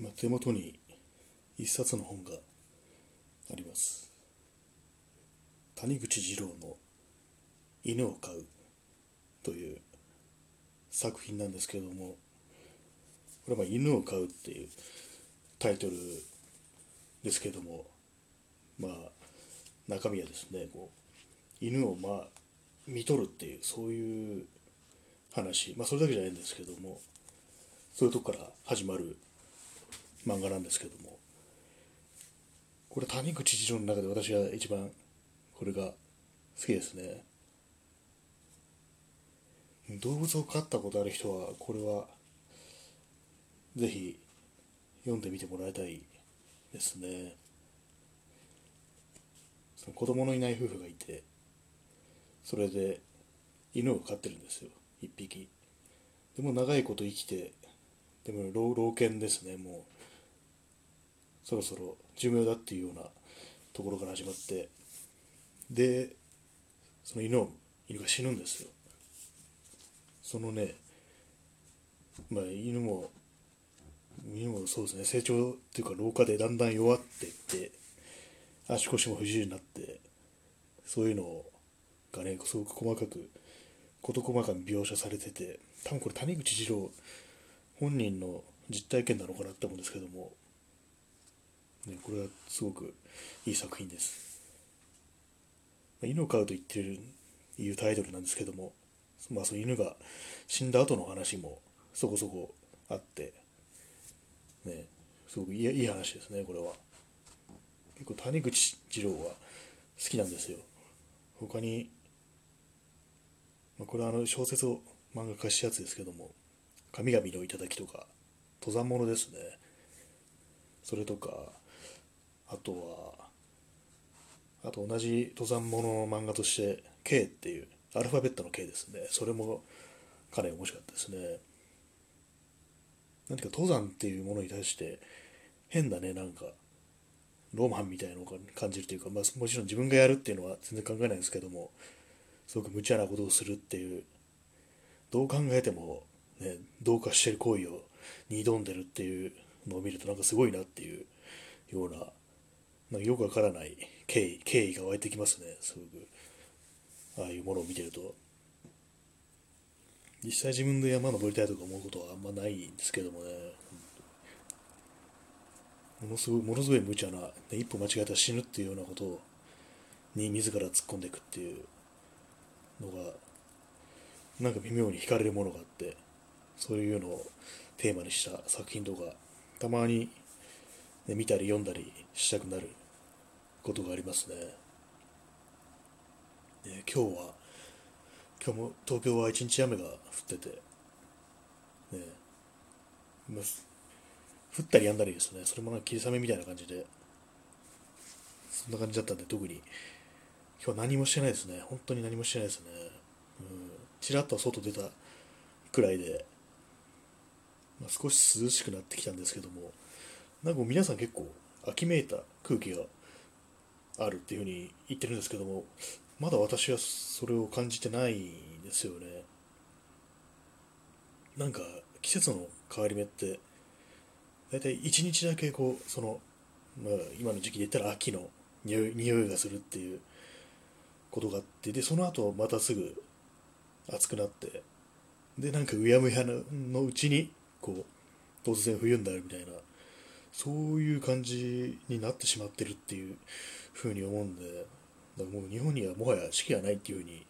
今手元に一冊の本があります。谷口二郎の「犬を飼う」という作品なんですけれどもこれは犬を飼うっていうタイトルですけどもまあ中身はですねこう犬をまあ見とるっていうそういう話まあそれだけじゃないんですけどもそういうとこから始まる漫画なんですけども。これ谷口次郎の中で私は一番これが好きですね。動物を飼ったことある人はこれはぜひ読んでみてもらいたいですね。その子供のいない夫婦がいてそれで犬を飼ってるんですよ。一匹。でも長いこと生きてでも老老犬ですねもう。そろそろ寿命だっていうようなところから始まってでその犬を犬が死ぬんですよ。そのねまあ犬も犬もそうですね成長っていうか老化でだんだん弱っていって足腰も不自由になってそういうのがねすごく細かく事細かに描写されてて多分これ谷口二郎本人の実体験なのかなって思うんですけども、ね、これはすごくいい作品です。犬を飼うと言ってるいうタイトルなんですけどもまあその犬が死んだ後の話もそこそこあってねすごくいいいい話ですねこれは。結構谷口二郎は好きなんですよ。他に、まあ、これはあの小説を漫画化したやつですけども「神々の頂」とか登山物ですね。それとかあとはあと同じ登山物の漫画として「K」っていうアルファベットの K ですね。それもかなり面白かったですね。何か登山っていうものに対して変なね。なんかロマンみたいなのを感じるというか、まあ、もちろん自分がやるっていうのは全然考えないんですけどもすごく無茶なことをするっていうどう考えても、ね、どうかしてる行為をに挑んでるっていうのを見るとなんかすごいなっていうようななんかよくわからない敬意敬意が湧いてきますね。すごく。ああいうものを見てると。実際自分で山登りたいとか思うことはあんまないんですけどもね。ものすごいものすごい無茶な、ね、一歩間違えたら死ぬっていうようなことに自ら突っ込んでいくっていうのがなんか微妙に惹かれるものがあってそういうのをテーマにした作品とかたまに、ね、見たり読んだりしたくなることがありますね。で今日は今日も東京は一日雨が降ってて、ね、ま降ったりやんだりですね、それもなんか霧雨みたいな感じで、そんな感じだったんで、特に今日は何もしてないですね、本当に何もしてないですね。うん、ちらっと外出たくらいで、まあ、少し涼しくなってきたんですけども、なんか皆さん結構秋めいた空気があるっていうふうに言ってるんですけども、まだ私はそれを感じてないんですよね。なんか季節の変わり目って大体1日だけこうその、まあ、今の時期で言ったら秋の匂い匂いがするっていうことがあってでその後またすぐ暑くなってでなんかうやむやのうちにこう突然冬になるみたいなそういう感じになってしまってるっていうふうに思うんでだからもう日本にはもはや四季がないっていうふうに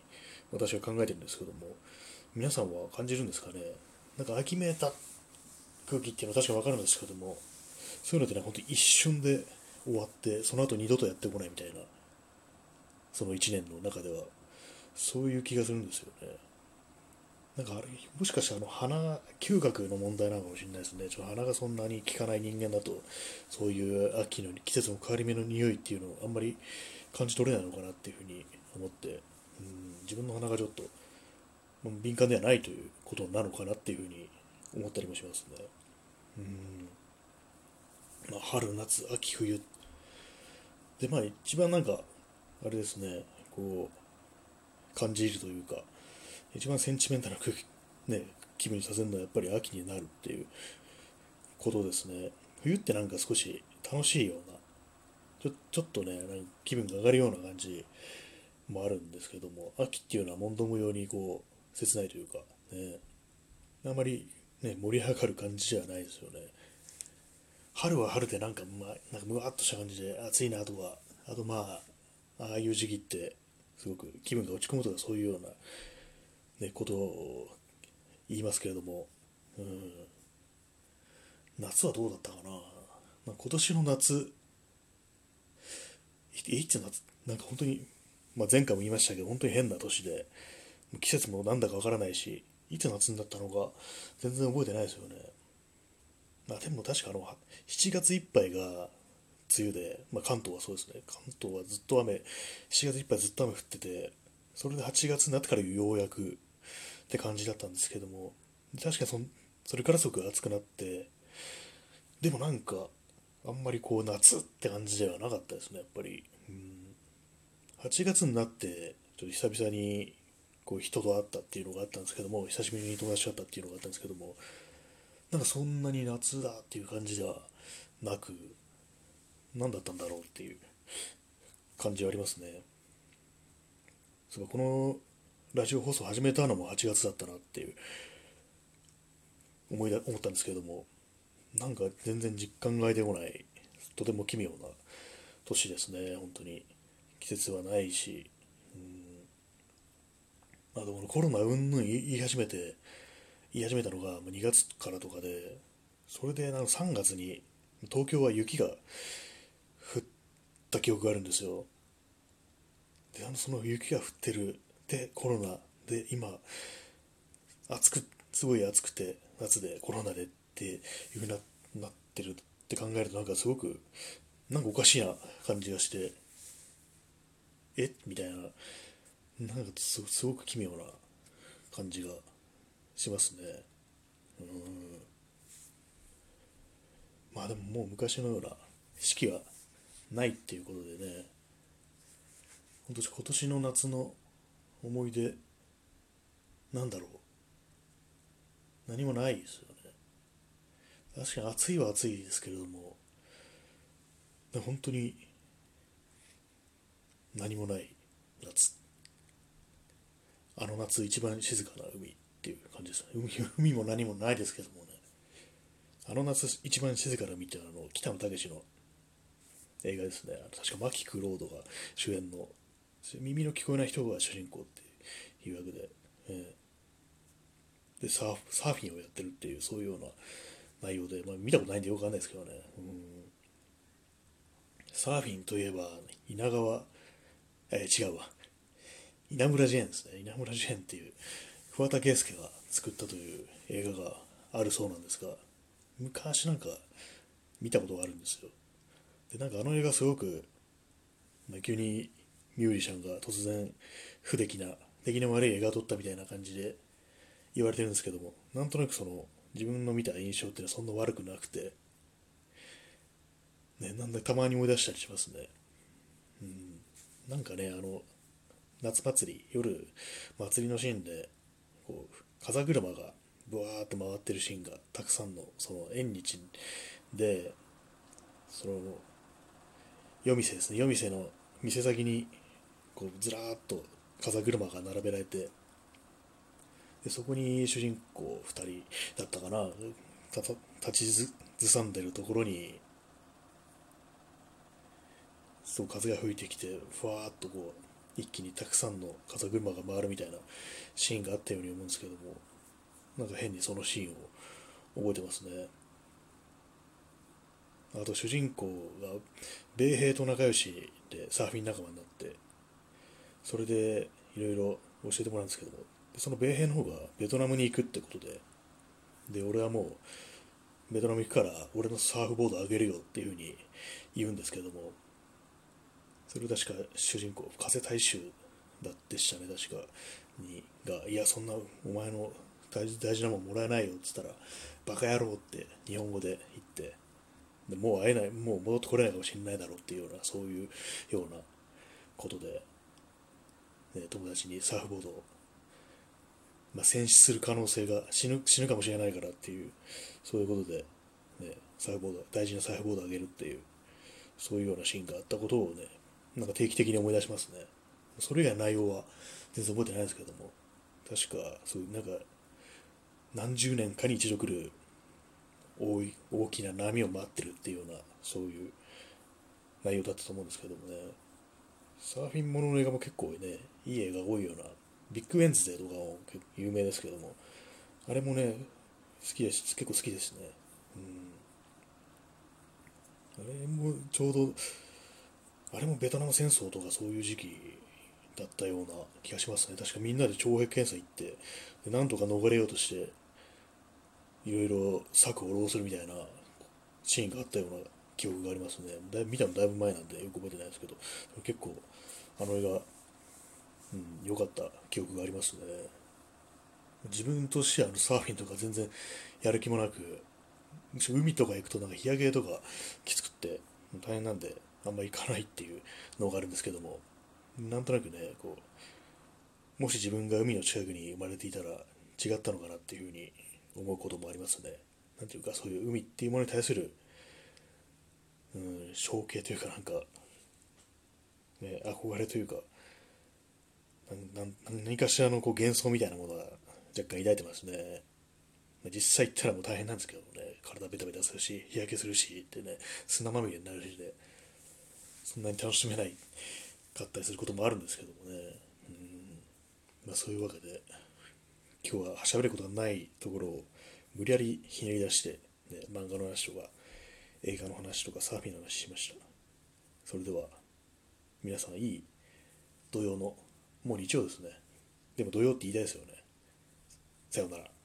私は考えてるんですけども皆さんは感じるんですかね？なんか秋めいた空気っていうのは確か分かるんですけどもそういうのってね本当一瞬で終わってその後二度とやってこないみたいなその1年の中ではそういう気がするんですよね。なんかもしかしたらあの鼻嗅覚の問題なのかもしれないですね。ちょっと鼻がそんなに効かない人間だとそういう秋の季節の変わり目の匂いっていうのをあんまり感じ取れないのかなっていうふうに思ってうん自分の鼻がちょっと敏感ではないということなのかなっていうふうに思ったりもしますね。うん。まあ、春夏秋冬。でまあ一番なんかあれですねこう感じるというか一番センチメンタルな空気、ね、気分にさせるのはやっぱり秋になるっていうことですね。冬ってなんか少し楽しいようなちょちょっとねなんか気分が上がるような感じもあるんですけども秋っていうのは問答無用にこう切ないというかねあまりね盛り上がる感じじゃないですよね。春は春でなんか,、ま、なんかむわっとした感じで暑いなとかあとまあああいう時期ってすごく気分が落ち込むとかそういうような、ね、ことを言いますけれども、うん、夏はどうだったかな、まあ、今年の夏いつ夏？なんか本当に、まあ、前回も言いましたけど本当に変な年で季節もなんだかわからないしいつ夏になったのか全然覚えてないですよね。まあでも確かあの7月いっぱいが梅雨で、まあ、関東はそうですね。関東はずっと雨7月いっぱいずっと雨降っててそれで8月になってからようやくって感じだったんですけども確かそそれからすごく暑くなってでもなんかあんまりこう夏って感じではなかったですねやっぱり、うん、8月になってちょっと久々にこう人と会ったっていうのがあったんですけども久しぶりに友達と会ったっていうのがあったんですけどもなんかそんなに夏だっていう感じではなく何だったんだろうっていう感じはありますね。そうこのラジオ放送始めたのも8月だったなっていう思いだ思ったんですけれどもなんか全然実感が湧いてこないとても奇妙な年ですね本当に。季節はないしうん。まあでもコロナうんぬん言い始めて言い始めたのが2月からとかでそれでなんか3月に東京は雪が降った記憶があるんですよ。であのその雪が降ってるでコロナで今暑くすごい暑くて夏でコロナでっていうふうになってるって考えるとなんかすごくなんかおかしいな感じがしてえ？みたいななんかすごく奇妙な感じがしますね。うん。まあでももう昔のような四季はないっていうことでね。今年の夏の思い出なんだろう。何もないですよね。確かに暑いは暑いですけれども本当に何もない夏。あの夏一番静かな海っていう感じですね。海海も何もないですけどもね。あの夏一番静かな海っていうのはあの北野武の映画ですね。確か牧クロードが主演の耳の聞こえない人が主人公っていう役で、えー、でサーフサーフィンをやってるっていうそういうような内容で、まあ、見たことないんでよくわかんないですけどね、うん、サーフィンといえば稲川、えー、違うわ。稲村ジェーンですね。稲村ジェーンっていう桑田佳祐が作ったという映画があるそうなんですが昔なんか見たことがあるんですよ。でなんかあの映画すごく、まあ、急にミュージシャンが突然不出来な出来の悪い映画を撮ったみたいな感じで言われてるんですけどもなんとなくその自分の見た印象っていうのはそんな悪くなくてねなんだたまに思い出したりしますね。うん。なんかねあの夏祭り夜祭りのシーンでこう風車がブワーって回ってるシーンがたくさんのその縁日でその夜店ですね。夜店の店先にこうずらーっと風車が並べられてでそこに主人公2人だったかな。立ちずさんでるところにそう風が吹いてきてふわーっとこう一気にたくさんの風車が回るみたいなシーンがあったように思うんですけどもなんか変にそのシーンを覚えてますね。あと主人公が米兵と仲良しでサーフィン仲間になってそれでいろいろ教えてもらうんですけどその米兵の方がベトナムに行くってことでで俺はもうベトナム行くから俺のサーフボードあげるよっていうふうに言うんですけどもそれ確か主人公風大衆だでしたね確かに。がいやそんなお前の大事なもんもらえないよっつったらバカ野郎って日本語で言ってでもう会えないもう戻ってこれないかもしれないだろうっていうようなそういうようなことで、友達にサーフボードを、まあ、戦死する可能性が死ぬ死ぬかもしれないからっていうそういうことで、ね、サーフボード大事なサーフボードを上げるっていうそういうようなシーンがあったことをねなんか定期的に思い出しますね。それ以外の内容は全然覚えてないですけども確かそういうなんか何十年かに一度来る大い大きな波を待ってるっていうようなそういう内容だったと思うんですけどもね。サーフィンものの映画も結構ねいい映画多いような。ビッグウェンズデーとかも有名ですけども。あれもね好きです結構好きですね。うん。あれもちょうどあれもベトナム戦争とかそういう時期だったような気がしますね。確かみんなで徴兵検査行ってでなんとか逃れようとしていろいろ策を浪するみたいなシーンがあったような記憶がありますね。だ見たのだいぶ前なんでよく覚えてないですけど。結構あの映画うん良かった記憶がありますね自分としてはあのサーフィンとか全然やる気もなく海とか行くとなんか日焼けとかきつくって大変なんであんま行かないっていうのがあるんですけどもなんとなくねこうもし自分が海の近くに生まれていたら違ったのかなっていうふうに思うこともありますね。なんていうかそういう海っていうものに対する、うん、象形というかなんか、ね、憧れというか何かしらのこう幻想みたいなものが若干抱いてますね。実際行ったらもう大変なんですけどね、体ベタベタするし、日焼けするしってね、砂まみれになるしで、そんなに楽しめないかったりすることもあるんですけどもね、うんまあ、そういうわけで、今日は喋ることがないところを無理やりひねり出して、ね、漫画の話とか、映画の話とか、サーフィンの話しました。それでは、皆さんいい土曜の、もう日曜ですね。でも土曜って言いたいですよね。さようなら。